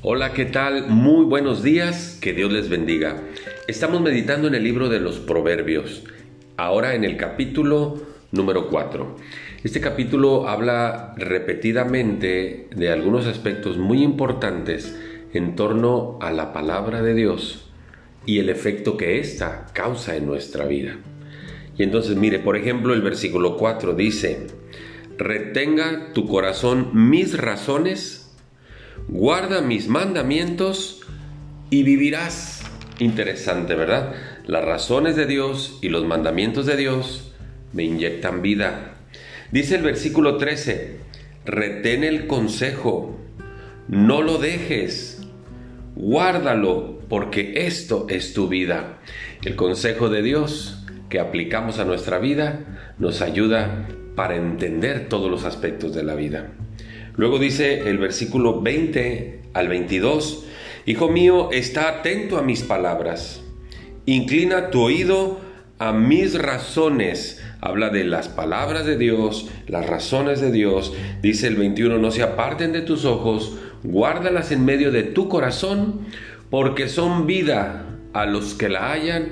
Hola, ¿qué tal? Muy buenos días, que Dios les bendiga. Estamos meditando en el libro de los Proverbios, ahora en el capítulo número 4. Este capítulo habla repetidamente de algunos aspectos muy importantes en torno a la palabra de Dios y el efecto que ésta causa en nuestra vida. Y entonces mire, por ejemplo, el versículo 4 dice, retenga tu corazón mis razones guarda mis mandamientos y vivirás. Interesante, ¿verdad? Las razones de Dios y los mandamientos de Dios me inyectan vida. Dice el versículo 13, retén el consejo, no lo dejes, guárdalo, porque esto es tu vida. El consejo de Dios que aplicamos a nuestra vida nos ayuda para entender todos los aspectos de la vida. Luego dice el versículo 20 al 22, Hijo mío, está atento a mis palabras, inclina tu oído a mis razones. Habla de las palabras de Dios, las razones de Dios. Dice el 21, no se aparten de tus ojos, guárdalas en medio de tu corazón, porque son vida a los que la hallan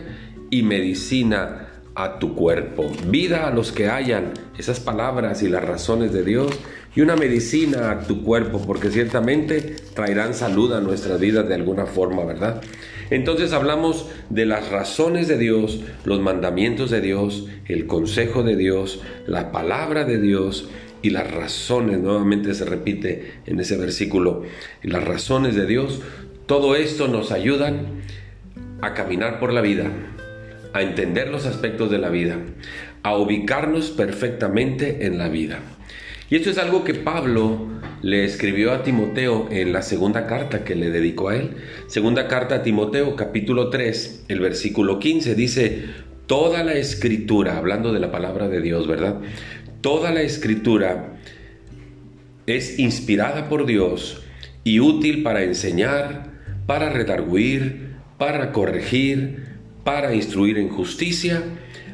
y medicina a tu cuerpo. Vida a los que hallan esas palabras y las razones de Dios y una medicina a tu cuerpo, porque ciertamente traerán salud a nuestra vida de alguna forma, ¿verdad? Entonces hablamos de las razones de Dios, los mandamientos de Dios, el consejo de Dios, la palabra de Dios y las razones, nuevamente se repite en ese versículo, las razones de Dios, todo esto nos ayudan a caminar por la vida, a entender los aspectos de la vida, a ubicarnos perfectamente en la vida. Y esto es algo que Pablo le escribió a Timoteo en la segunda carta que le dedicó a él. Segunda carta a Timoteo, capítulo 3, el versículo 15, dice, toda la escritura, hablando de la palabra de Dios, ¿verdad? Toda la escritura es inspirada por Dios y útil para enseñar, para redarguir, para corregir, para instruir en justicia,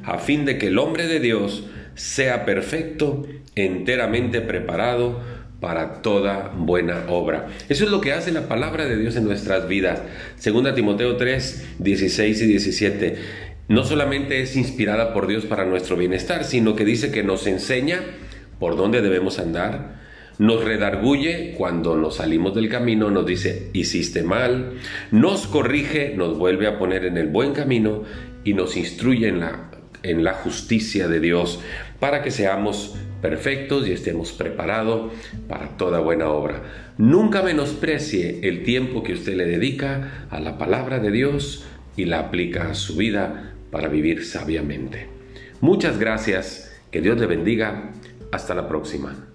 a fin de que el hombre de Dios sea perfecto, enteramente preparado para toda buena obra. Eso es lo que hace la palabra de Dios en nuestras vidas. Segunda Timoteo 3, 16 y 17. No solamente es inspirada por Dios para nuestro bienestar, sino que dice que nos enseña por dónde debemos andar, nos redarguye cuando nos salimos del camino, nos dice, hiciste mal, nos corrige, nos vuelve a poner en el buen camino y nos instruye en la en la justicia de Dios para que seamos perfectos y estemos preparados para toda buena obra. Nunca menosprecie el tiempo que usted le dedica a la palabra de Dios y la aplica a su vida para vivir sabiamente. Muchas gracias, que Dios le bendiga, hasta la próxima.